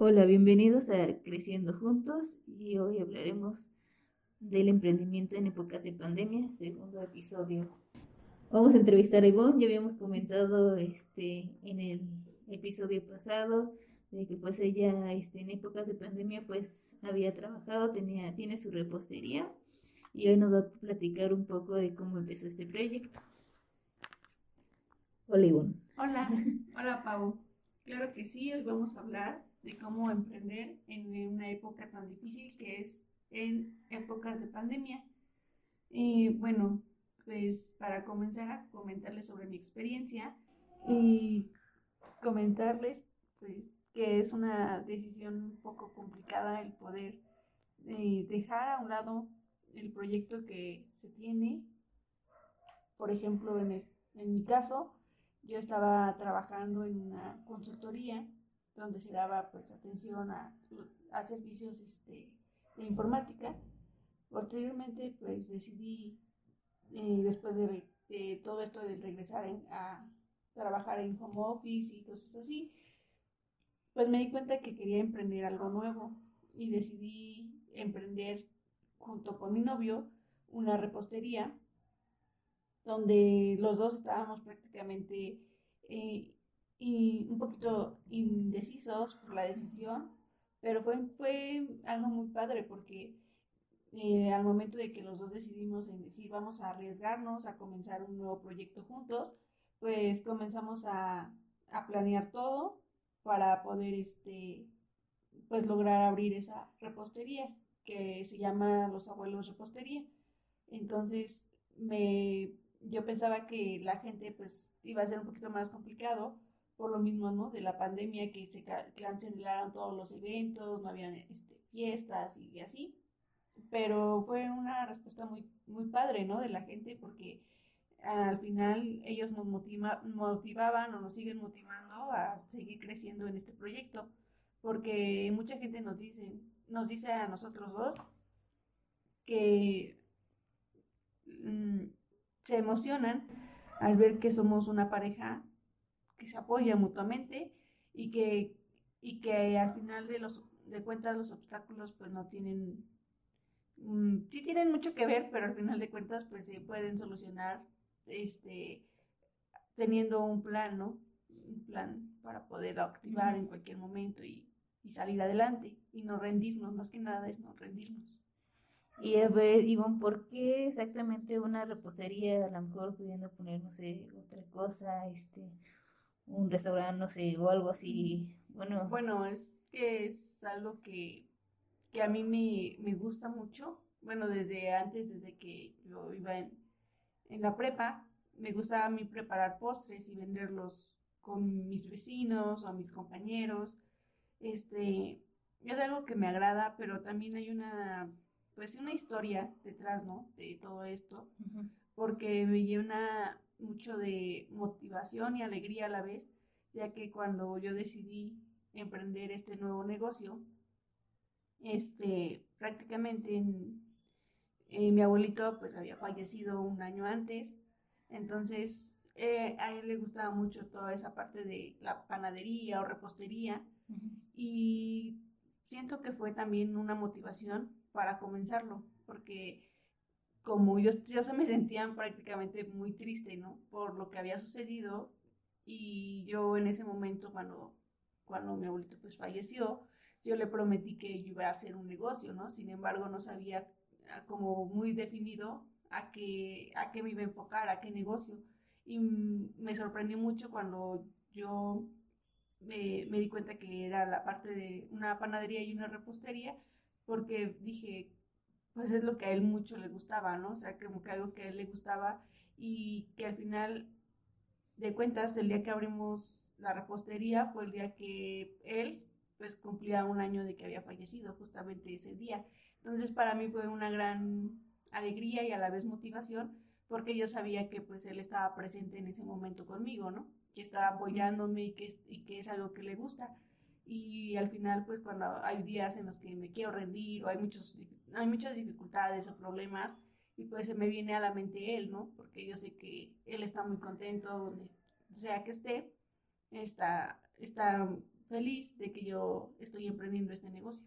Hola, bienvenidos a Creciendo Juntos y hoy hablaremos del emprendimiento en épocas de pandemia, segundo episodio. Vamos a entrevistar a Ivonne, ya habíamos comentado este en el episodio pasado de que pues ella este, en épocas de pandemia pues había trabajado, tenía, tiene su repostería y hoy nos va a platicar un poco de cómo empezó este proyecto. Hola Ivonne. Hola, hola Pau. Claro que sí, hoy vamos a hablar de cómo emprender en una época tan difícil que es en épocas de pandemia. Y bueno, pues para comenzar a comentarles sobre mi experiencia y comentarles pues que es una decisión un poco complicada el poder eh, dejar a un lado el proyecto que se tiene. Por ejemplo, en, en mi caso, yo estaba trabajando en una consultoría donde se daba pues atención a, a servicios este, de informática. Posteriormente pues decidí, eh, después de, todo esto de regresar a trabajar en home office y cosas así, pues me di cuenta que quería emprender algo nuevo y decidí emprender junto con mi novio una repostería donde los dos estábamos prácticamente eh, y un poquito indecisos por la decisión, pero fue, fue algo muy padre porque eh, al momento de que los dos decidimos en decir vamos a arriesgarnos a comenzar un nuevo proyecto juntos, pues comenzamos a, a planear todo para poder este pues lograr abrir esa repostería que se llama Los Abuelos Repostería. Entonces me yo pensaba que la gente pues iba a ser un poquito más complicado por lo mismo, ¿no? De la pandemia que se cancelaron todos los eventos, no habían este, fiestas y así. Pero fue una respuesta muy, muy padre, ¿no? De la gente porque al final ellos nos motiva, motivaban o nos siguen motivando a seguir creciendo en este proyecto. Porque mucha gente nos dice, nos dice a nosotros dos que mm, se emocionan al ver que somos una pareja que se apoya mutuamente y que, y que al final de, los, de cuentas los obstáculos pues no tienen, mm, sí tienen mucho que ver, pero al final de cuentas pues se pueden solucionar este, teniendo un plan, ¿no? Un plan para poder activar en cualquier momento y, y salir adelante y no rendirnos, más que nada es no rendirnos. Y a ver, Ivonne, ¿por qué exactamente una repostería? A lo mejor pudiendo poner, no sé, otra cosa, este, un restaurante, no sé, o algo así. Bueno, bueno es que es algo que, que a mí me, me, gusta mucho. Bueno, desde antes, desde que yo iba en, en la prepa, me gustaba a mí preparar postres y venderlos con mis vecinos o mis compañeros. Este, es algo que me agrada, pero también hay una, pues una historia detrás, ¿no? De todo esto, porque me llena mucho de motivación y alegría a la vez, ya que cuando yo decidí emprender este nuevo negocio, este, prácticamente en, mi abuelito pues había fallecido un año antes, entonces eh, a él le gustaba mucho toda esa parte de la panadería o repostería y siento que fue también una motivación para comenzarlo, porque como yo, yo se me sentía prácticamente muy triste, ¿no? Por lo que había sucedido y yo en ese momento cuando, cuando mi abuelito pues falleció, yo le prometí que yo iba a hacer un negocio, ¿no? Sin embargo, no sabía ah, como muy definido a qué, a qué me iba a enfocar, a qué negocio. Y me sorprendió mucho cuando yo me, me di cuenta que era la parte de una panadería y una repostería, porque dije, pues es lo que a él mucho le gustaba, ¿no? O sea, como que algo que a él le gustaba y que al final de cuentas, el día que abrimos la repostería fue el día que él, pues, cumplía un año de que había fallecido, justamente ese día. Entonces, para mí fue una gran alegría y a la vez motivación, porque yo sabía que, pues, él estaba presente en ese momento conmigo, ¿no? Que estaba apoyándome y que, y que es algo que le gusta y al final pues cuando hay días en los que me quiero rendir o hay muchos hay muchas dificultades o problemas y pues se me viene a la mente él, ¿no? Porque yo sé que él está muy contento donde sea que esté, está, está feliz de que yo estoy emprendiendo este negocio.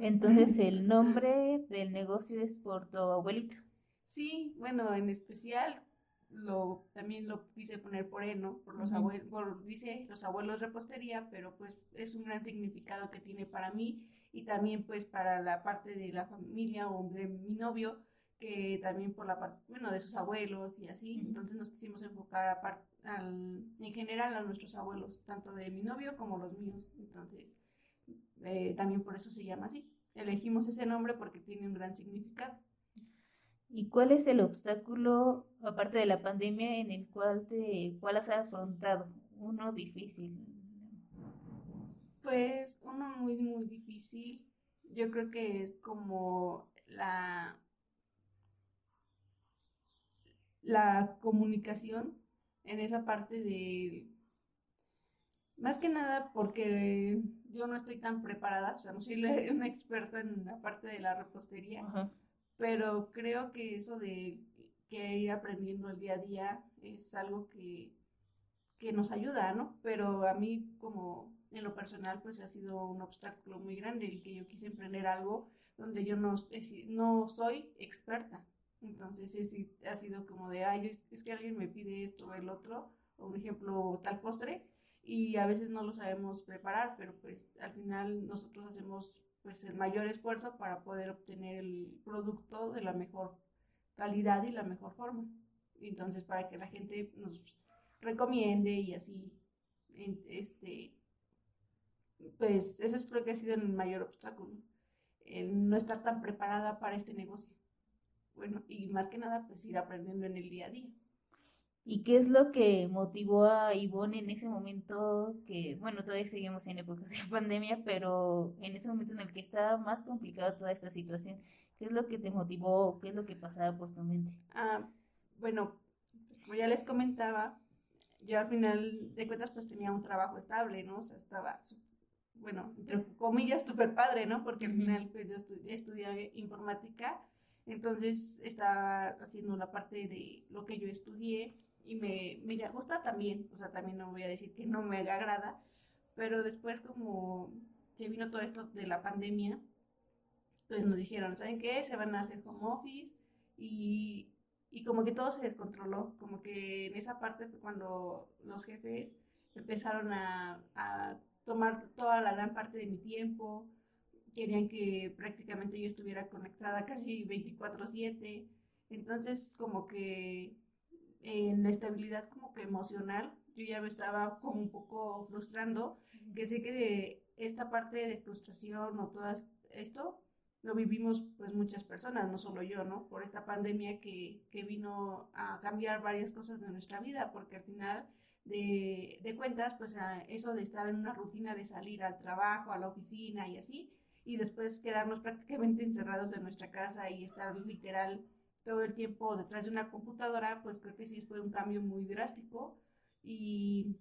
Entonces el nombre del negocio es por tu abuelito. Sí, bueno, en especial lo también lo quise poner por él, ¿no? Por los abuelos, dice los abuelos repostería, pero pues es un gran significado que tiene para mí y también pues para la parte de la familia o de mi novio, que también por la parte, bueno, de sus abuelos y así. Entonces nos quisimos enfocar al, en general a nuestros abuelos, tanto de mi novio como los míos. Entonces, eh, también por eso se llama así. Elegimos ese nombre porque tiene un gran significado. ¿Y cuál es el obstáculo, aparte de la pandemia, en el cual te cuál has afrontado? Uno difícil. Pues uno muy, muy difícil. Yo creo que es como la, la comunicación en esa parte de... Más que nada porque yo no estoy tan preparada, o sea, no soy una experta en la parte de la repostería pero creo que eso de que ir aprendiendo el día a día es algo que, que nos ayuda, ¿no? Pero a mí como en lo personal pues ha sido un obstáculo muy grande el que yo quise emprender algo donde yo no, no soy experta. Entonces es, ha sido como de, ay, es, que alguien me pide esto o el otro, o un ejemplo, tal postre, y a veces no lo sabemos preparar, pero pues al final nosotros hacemos pues el mayor esfuerzo para poder obtener el producto de la mejor calidad y la mejor forma. Entonces, para que la gente nos recomiende y así, este, pues eso es creo que ha sido el mayor obstáculo, no estar tan preparada para este negocio. Bueno, y más que nada, pues ir aprendiendo en el día a día. ¿Y qué es lo que motivó a Ivonne en ese momento que, bueno, todavía seguimos en épocas de pandemia, pero en ese momento en el que estaba más complicada toda esta situación, ¿qué es lo que te motivó? ¿Qué es lo que pasaba por tu mente? Ah, bueno, pues como ya les comentaba, yo al final de cuentas pues tenía un trabajo estable, ¿no? O sea, estaba, bueno, entre comillas, súper padre, ¿no? Porque al final pues yo estudié informática, entonces estaba haciendo la parte de lo que yo estudié y me, me gusta también, o sea, también no voy a decir que no me agrada, pero después como se vino todo esto de la pandemia, pues nos dijeron, ¿saben qué? Se van a hacer home office y, y como que todo se descontroló, como que en esa parte fue cuando los jefes empezaron a, a tomar toda la gran parte de mi tiempo, querían que prácticamente yo estuviera conectada casi 24/7, entonces como que en la estabilidad como que emocional, yo ya me estaba como un poco frustrando, que sé que de esta parte de frustración o todo esto lo vivimos pues muchas personas, no solo yo, ¿no? Por esta pandemia que, que vino a cambiar varias cosas de nuestra vida, porque al final de, de cuentas, pues eso de estar en una rutina de salir al trabajo, a la oficina y así, y después quedarnos prácticamente encerrados en nuestra casa y estar literal todo el tiempo detrás de una computadora, pues creo que sí fue un cambio muy drástico y,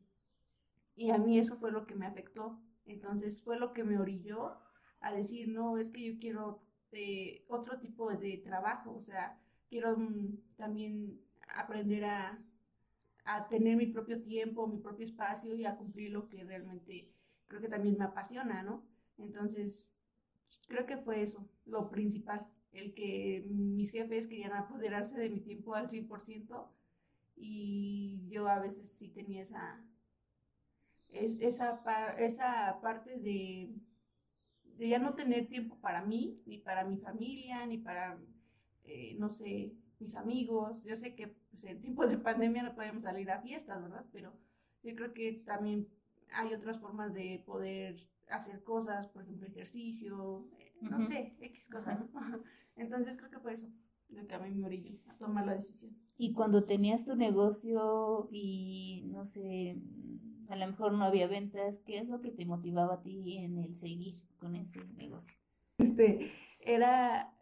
y a mí eso fue lo que me afectó. Entonces fue lo que me orilló a decir, no, es que yo quiero eh, otro tipo de trabajo, o sea, quiero mm, también aprender a, a tener mi propio tiempo, mi propio espacio y a cumplir lo que realmente creo que también me apasiona, ¿no? Entonces, creo que fue eso, lo principal el que mis jefes querían apoderarse de mi tiempo al 100% y yo a veces sí tenía esa, esa, esa parte de, ya no tener tiempo para mí, ni para mi familia, ni para, eh, no sé, mis amigos. Yo sé que pues, en tiempos de pandemia no podemos salir a fiestas, ¿verdad? Pero yo creo que también hay otras formas de poder hacer cosas, por ejemplo, ejercicio, eh, no sé, X cosas, Entonces creo que fue eso lo que a mí me orilló a tomar la decisión. Y cuando tenías tu negocio y, no sé, a lo mejor no había ventas, ¿qué es lo que te motivaba a ti en el seguir con ese negocio? Este, era,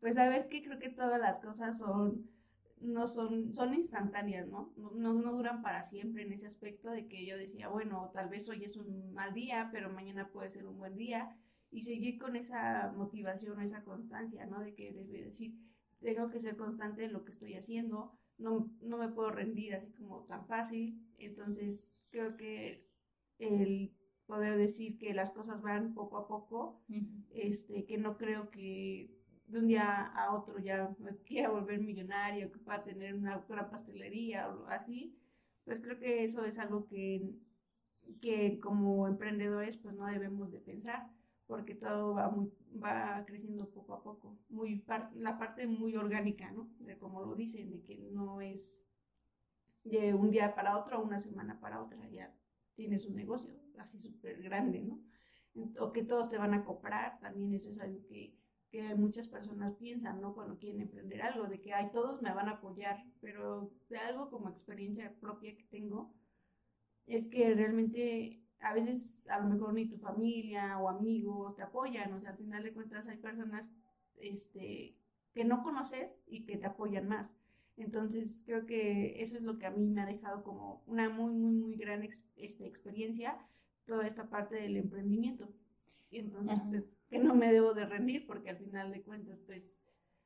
pues, saber que creo que todas las cosas son no son, son instantáneas, ¿no? ¿no? No, duran para siempre en ese aspecto de que yo decía, bueno, tal vez hoy es un mal día, pero mañana puede ser un buen día, y seguir con esa motivación, esa constancia, ¿no? De que debe decir, tengo que ser constante en lo que estoy haciendo, no, no me puedo rendir así como tan fácil, entonces creo que el poder decir que las cosas van poco a poco, este, que no creo que de un día a otro ya me quiera volver millonario, que pueda tener una gran pastelería o así, pues creo que eso es algo que, que como emprendedores pues no debemos de pensar, porque todo va, muy, va creciendo poco a poco, muy la parte muy orgánica, ¿no? De como lo dicen, de que no es de un día para otro, una semana para otra, ya tienes un negocio así súper grande, ¿no? O que todos te van a comprar, también eso es algo que que muchas personas piensan, ¿no? Cuando quieren emprender algo, de que, ay, todos me van a apoyar, pero de algo como experiencia propia que tengo, es que realmente a veces a lo mejor ni tu familia o amigos te apoyan, o sea, al final de cuentas hay personas este, que no conoces y que te apoyan más. Entonces, creo que eso es lo que a mí me ha dejado como una muy, muy, muy gran este, experiencia, toda esta parte del emprendimiento. Y entonces, pues, que no me debo de rendir porque al final de cuentas, pues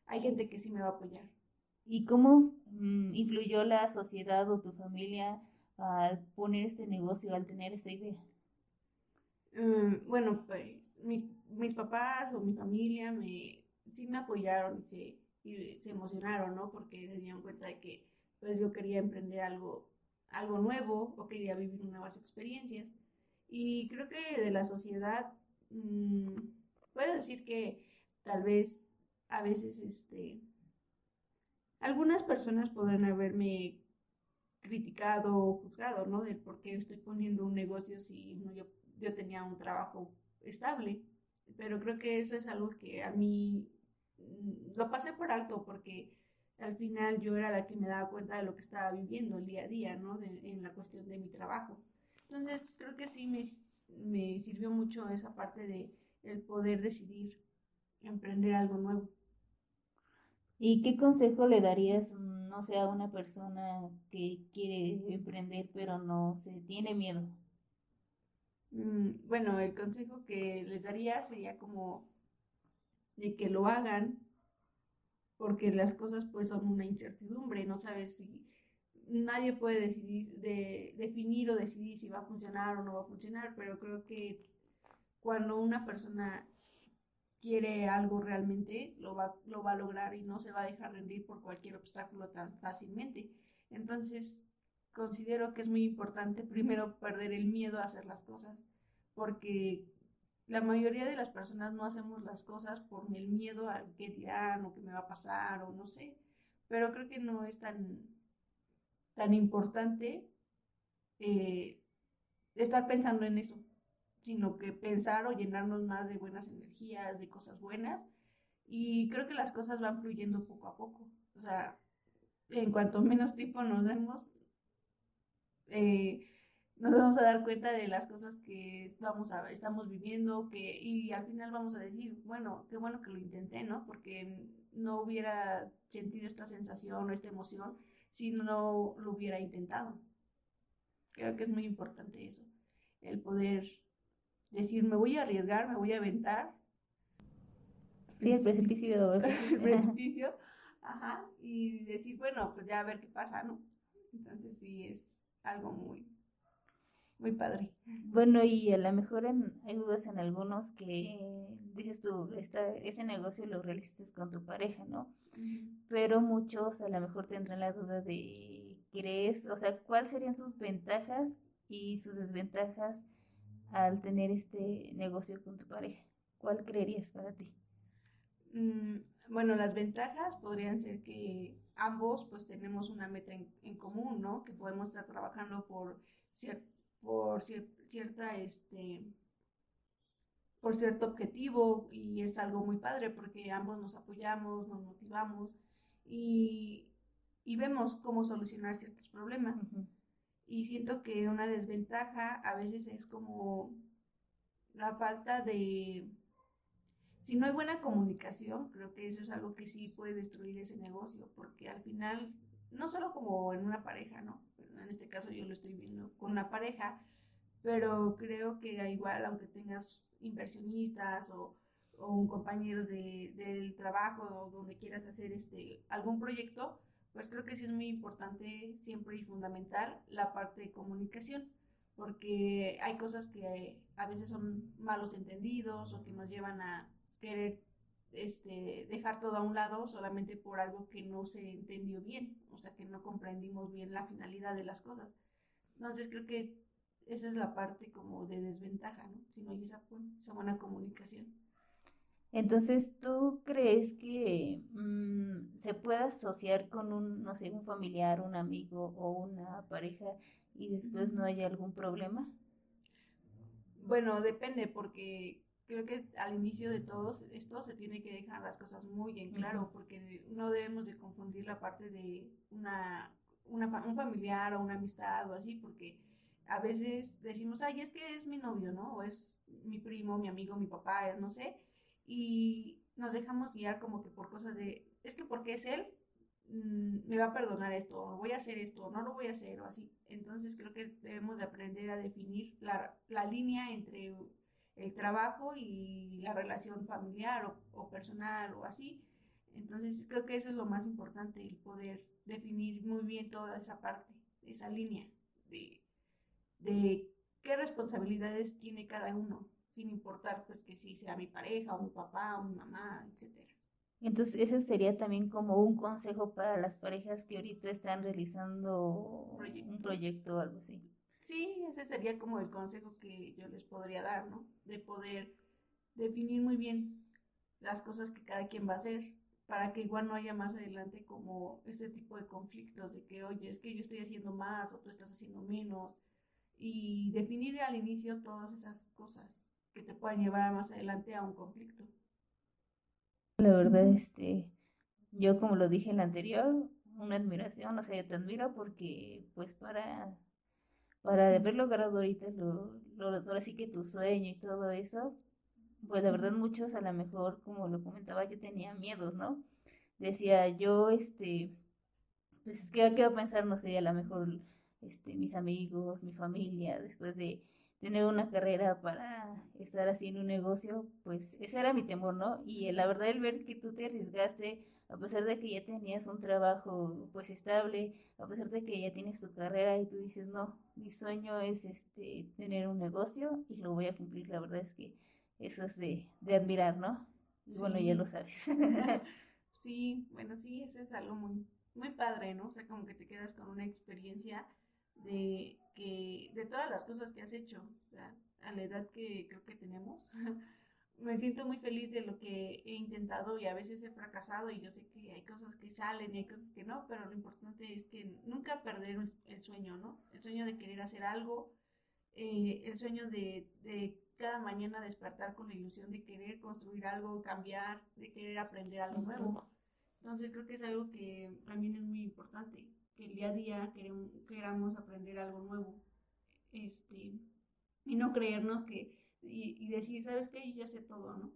hay gente que sí me va a apoyar. ¿Y cómo mm, influyó la sociedad o tu familia al poner este negocio, al tener esta idea? Mm, bueno, pues mis, mis, papás o mi familia me, sí me apoyaron se, y se emocionaron, ¿no? Porque se dieron cuenta de que pues yo quería emprender algo, algo nuevo o quería vivir nuevas experiencias. Y creo que de la sociedad... Mmm, puedo decir que tal vez a veces este algunas personas podrán haberme criticado o juzgado, ¿no? Del por qué estoy poniendo un negocio si yo, yo tenía un trabajo estable. Pero creo que eso es algo que a mí mm, lo pasé por alto porque al final yo era la que me daba cuenta de lo que estaba viviendo el día a día, ¿no? en la cuestión de mi trabajo. Entonces creo que sí me, me sirvió mucho esa parte de el poder decidir emprender algo nuevo. ¿Y qué consejo le darías, no sé, a una persona que quiere emprender pero no se tiene miedo? Mm, bueno, el consejo que les daría sería como de que lo hagan porque las cosas pues son una incertidumbre, no sabes si nadie puede decidir de definir o decidir si va a funcionar o no va a funcionar, pero creo que cuando una persona quiere algo realmente, lo va, lo va a lograr y no se va a dejar rendir por cualquier obstáculo tan fácilmente. Entonces, considero que es muy importante primero perder el miedo a hacer las cosas, porque la mayoría de las personas no hacemos las cosas por el miedo a qué dirán o qué me va a pasar o no sé, pero creo que no es tan, tan importante eh, estar pensando en eso sino que pensar o llenarnos más de buenas energías, de cosas buenas. Y creo que las cosas van fluyendo poco a poco. O sea, en cuanto menos tiempo nos demos, eh, nos vamos a dar cuenta de las cosas que vamos a, estamos viviendo que, y al final vamos a decir, bueno, qué bueno que lo intenté, ¿no? Porque no hubiera sentido esta sensación o esta emoción si no lo hubiera intentado. Creo que es muy importante eso, el poder decir, me voy a arriesgar, me voy a aventar. Sí, el precipicio. el precipicio, ajá, y decir, bueno, pues ya a ver qué pasa, ¿no? Entonces sí, es algo muy, muy padre. Bueno, y a lo mejor hay dudas en algunos que dices tú, esta, ese negocio lo realizaste con tu pareja, ¿no? Pero muchos a lo mejor tendrán la duda de, ¿crees? O sea, ¿cuáles serían sus ventajas y sus desventajas al tener este negocio con tu pareja? ¿Cuál creerías para ti? Mm, bueno, las ventajas podrían ser que ambos pues tenemos una meta en, común, ¿no? Que podemos estar trabajando por, por cierta, este, por cierto objetivo y es algo muy padre porque ambos nos apoyamos, nos motivamos y, vemos cómo solucionar ciertos problemas. Y siento que una desventaja a veces es como la falta de... Si no hay buena comunicación, creo que eso es algo que sí puede destruir ese negocio, porque al final, no solo como en una pareja, ¿no? En este caso yo lo estoy viendo con una pareja, pero creo que igual, aunque tengas inversionistas o, o un compañero de, del trabajo o donde quieras hacer este algún proyecto, pues creo que sí es muy importante siempre y fundamental la parte de comunicación, porque hay cosas que a veces son malos entendidos o que nos llevan a querer este, dejar todo a un lado solamente por algo que no se entendió bien, o sea, que no comprendimos bien la finalidad de las cosas. Entonces creo que esa es la parte como de desventaja, ¿no? Si no hay esa, esa buena comunicación. Entonces, ¿tú crees que mm, se puede asociar con un, no sé, un familiar, un amigo o una pareja y después no haya algún problema? Bueno, depende, porque creo que al inicio de todo esto se tiene que dejar las cosas muy en claro, porque no debemos de confundir la parte de una, un familiar o una amistad o así, porque a veces decimos, ay, es que es mi novio, ¿no? O es mi primo, mi amigo, mi papá, no sé, y nos dejamos guiar como que por cosas de, es que porque es él, mm, me va a perdonar esto, o voy a hacer esto, o no lo voy a hacer, o así. Entonces creo que debemos de aprender a definir la, la línea entre el trabajo y la relación familiar o, personal o así. Entonces creo que eso es lo más importante, el poder definir muy bien toda esa parte, esa línea de, de qué responsabilidades tiene cada uno, sin importar pues que si sea mi pareja o mi papá o mi mamá, etcétera. Entonces, ese sería también como un consejo para las parejas que ahorita están realizando un proyecto o algo así. Sí, ese sería como el consejo que yo les podría dar, ¿no? De poder definir muy bien las cosas que cada quien va a hacer para que igual no haya más adelante como este tipo de conflictos de que, oye, es que yo estoy haciendo más o tú estás haciendo menos y definir al inicio todas esas cosas que te puedan llevar más adelante a un conflicto. La verdad, este, yo como lo dije en la anterior, una admiración, o sea, yo te admiro porque pues para para haber logrado ahorita lo, lo, ahora sí que tu sueño y todo eso, pues la verdad muchos a lo mejor, como lo comentaba, yo tenía miedos, ¿no? Decía yo, este, pues es que, ¿qué va a pensar? No sé, a lo mejor, este, mis amigos, mi familia, después de tener una carrera para estar haciendo un negocio, pues ese era mi temor, ¿no? Y la verdad el ver que tú te arriesgaste a pesar de que ya tenías un trabajo pues estable, a pesar de que ya tienes tu carrera y tú dices, no, mi sueño es este tener un negocio y lo voy a cumplir, la verdad es que eso es de, admirar, ¿no? bueno, ya lo sabes. sí, bueno, sí, eso es algo muy, muy padre, ¿no? O sea, como que te quedas con una experiencia de que, de todas las cosas que has hecho, o sea, a la edad que creo que tenemos, me siento muy feliz de lo que he intentado y a veces he fracasado y yo sé que hay cosas que salen y hay cosas que no, pero lo importante es que nunca perder el sueño, ¿no? El sueño de querer hacer algo, eh, el sueño de, de, cada mañana despertar con la ilusión de querer construir algo, cambiar, de querer aprender algo nuevo. Entonces creo que es algo que también es muy importante, el día a día queremos, queramos aprender algo nuevo, este, y no creernos que y, decir, ¿sabes qué? Yo ya sé todo, ¿no?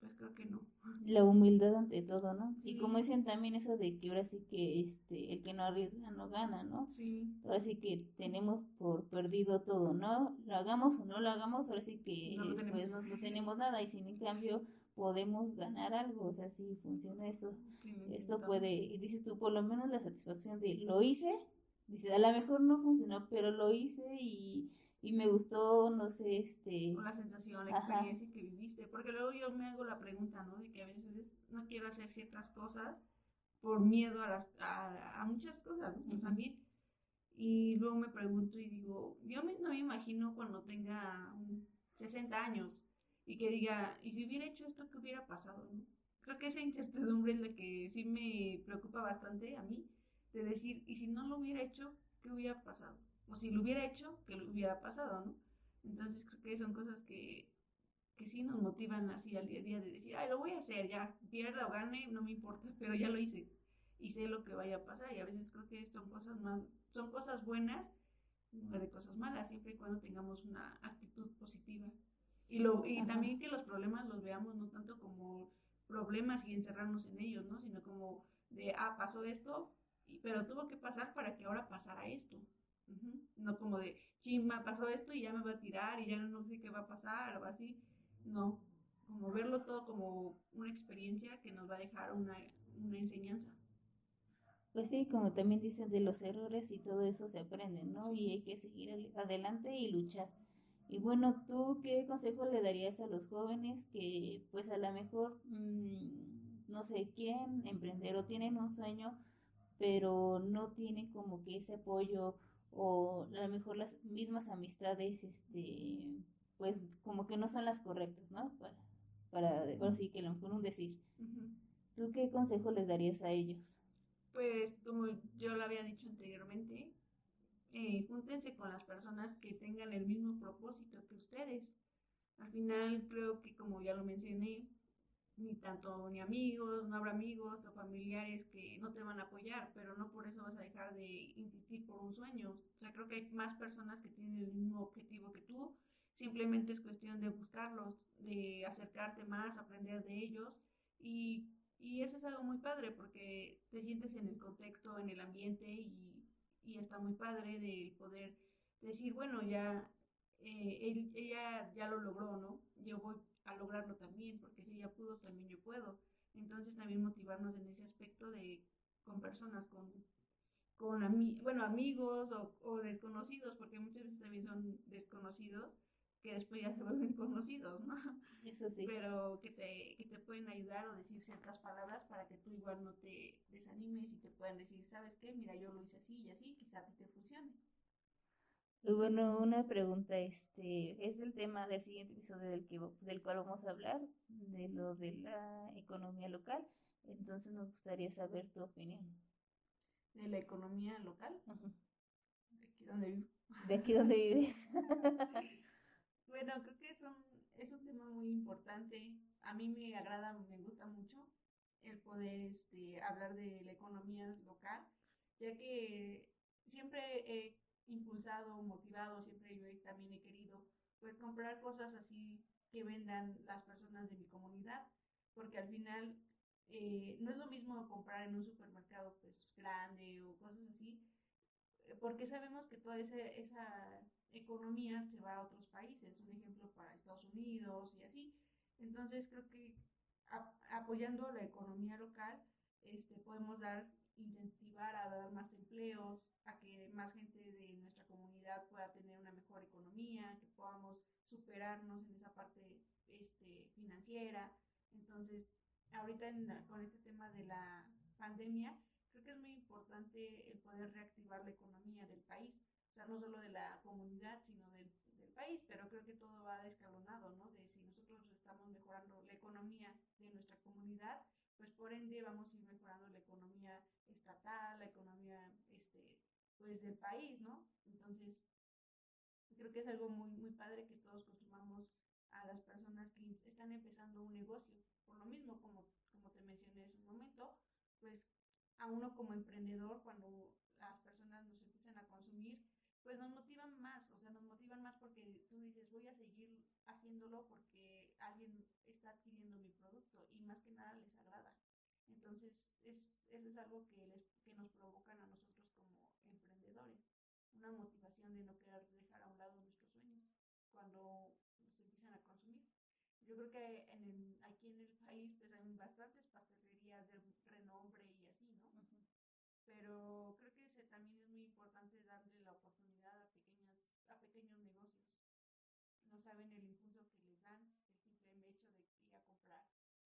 Pues creo que no. La humildad ante todo, ¿no? Y como dicen también eso de que ahora sí que este, el que no arriesga no gana, ¿no? Sí. Ahora sí que tenemos por perdido todo, ¿no? Lo hagamos o no lo hagamos, ahora sí que no, pues, no, tenemos nada y sin en cambio podemos ganar algo, o sea, si funciona eso, esto puede, y dices tú, por lo menos la satisfacción de lo hice, dices, a lo mejor no funcionó, pero lo hice y y me gustó, no sé, este... La sensación, la experiencia que viviste, porque luego yo me hago la pregunta, ¿no? De que a veces no quiero hacer ciertas cosas por miedo a, las, a, muchas cosas, ¿no? También. Y luego me pregunto y digo, yo no me imagino cuando tenga 60 años y que diga, ¿y si hubiera hecho esto, qué hubiera pasado? Creo que esa incertidumbre es la que sí me preocupa bastante a mí, de decir, ¿y si no lo hubiera hecho, qué hubiera pasado? o si lo hubiera hecho, que lo hubiera pasado, ¿no? Entonces creo que son cosas que, que sí nos motivan así al día a día de decir, ay, lo voy a hacer, ya, pierda o gane, no me importa, pero ya lo hice y sé lo que vaya a pasar y a veces creo que son cosas son cosas buenas, de cosas malas, siempre y cuando tengamos una actitud positiva. Y, lo, y también que los problemas los veamos no tanto como problemas y encerrarnos en ellos, ¿no? Sino como de, ah, pasó esto, pero tuvo que pasar para que ahora pasara esto. No como de, chimba, pasó esto y ya me va a tirar y ya no sé qué va a pasar o así. No, como verlo todo como una experiencia que nos va a dejar una, una enseñanza. Pues sí, como también dicen, de los errores y todo eso se aprende, ¿no? Y hay que seguir adelante y luchar. Y bueno, ¿tú qué consejo le darías a los jóvenes que pues a lo mejor, mmm, no sé, quién emprender o tienen un sueño, pero no tienen como que ese apoyo o a lo mejor las mismas amistades, este, pues como que no son las correctas, ¿no? Para, para así que lo mejor un decir. ¿Tú qué consejo les darías a ellos? Pues como yo lo había dicho anteriormente, eh, júntense con las personas que tengan el mismo propósito que ustedes. Al final creo que como ya lo mencioné, ni tanto ni amigos, no habrá amigos o familiares que no te van a apoyar, pero no por eso vas a dejar de insistir por un sueño. O sea, creo que hay más personas que tienen el mismo objetivo que tú, simplemente es cuestión de buscarlos, de acercarte más, aprender de ellos y, y eso es algo muy padre porque te sientes en el contexto, en el ambiente y y está muy padre de poder decir, bueno, ya eh, ella ya lo logró, ¿no? Yo voy a lograrlo también, porque si ella pudo, también yo puedo. Entonces también motivarnos en ese aspecto de con personas, con, con bueno, amigos o, o, desconocidos, porque muchas veces también son desconocidos que después ya se vuelven conocidos, ¿no? Eso sí. Pero que te, que te pueden ayudar o decir ciertas palabras para que tú igual no te desanimes y te puedan decir, ¿sabes qué? Mira, yo lo hice así y así, quizá a ti te funcione. Y bueno, una pregunta, este, es el tema del siguiente episodio del, que, del cual vamos a hablar, de lo de la economía local. Entonces nos gustaría saber tu opinión. ¿De la economía local? De aquí donde vivo. De aquí donde vives. Bueno, creo que es un, es un tema muy importante. A mí me agrada, me gusta mucho el poder este, hablar de la economía local, ya que siempre he impulsado, motivado, siempre yo también he querido pues comprar cosas así que vendan las personas de mi comunidad, porque al final eh, no es lo mismo comprar en un supermercado pues grande o cosas así, porque sabemos que toda esa, esa economía se va a otros países, un ejemplo para Estados Unidos y así. Entonces creo que apoyando la economía local, este, podemos dar, incentivar a dar más empleos, a que más gente de nuestra comunidad pueda tener una mejor economía, que podamos superarnos en esa parte este, financiera. Entonces, ahorita con este tema de la pandemia, creo que es muy importante el poder reactivar la economía del país o sea, no solo de la comunidad, sino del, país, pero creo que todo va escalonado, ¿no? De si nosotros estamos mejorando la economía de nuestra comunidad, pues por ende vamos a ir mejorando la economía estatal, la economía, este, pues del país, ¿no? Entonces, creo que es algo muy, muy padre que todos consumamos a las personas que están empezando un negocio. Por lo mismo, como, como te mencioné hace un momento, pues a uno como emprendedor, cuando las personas nos pues nos motivan más, o sea, nos motivan más porque tú dices, voy a seguir haciéndolo porque alguien está adquiriendo mi producto y más que nada les agrada. Entonces, es, eso es algo que, les, que nos provocan a nosotros como emprendedores, una motivación de no querer dejar a un lado nuestros sueños cuando nos empiezan a consumir. Yo creo que en el, aquí en el país pues hay bastantes pastelerías de renombre y así, ¿no? pero creo que ese también es muy importante darle la oportunidad a, pequeñas, a pequeños negocios. No saben el impulso que les dan el simple hecho de ir a comprar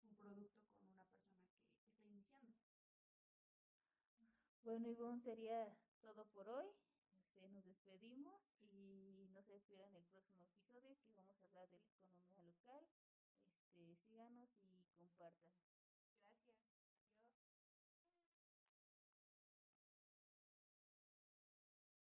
un producto con una persona que está iniciando. Bueno, Ivonne, sería todo por hoy. Este, nos despedimos y no se en el próximo episodio que vamos a hablar de la economía local. Este, síganos y compartan.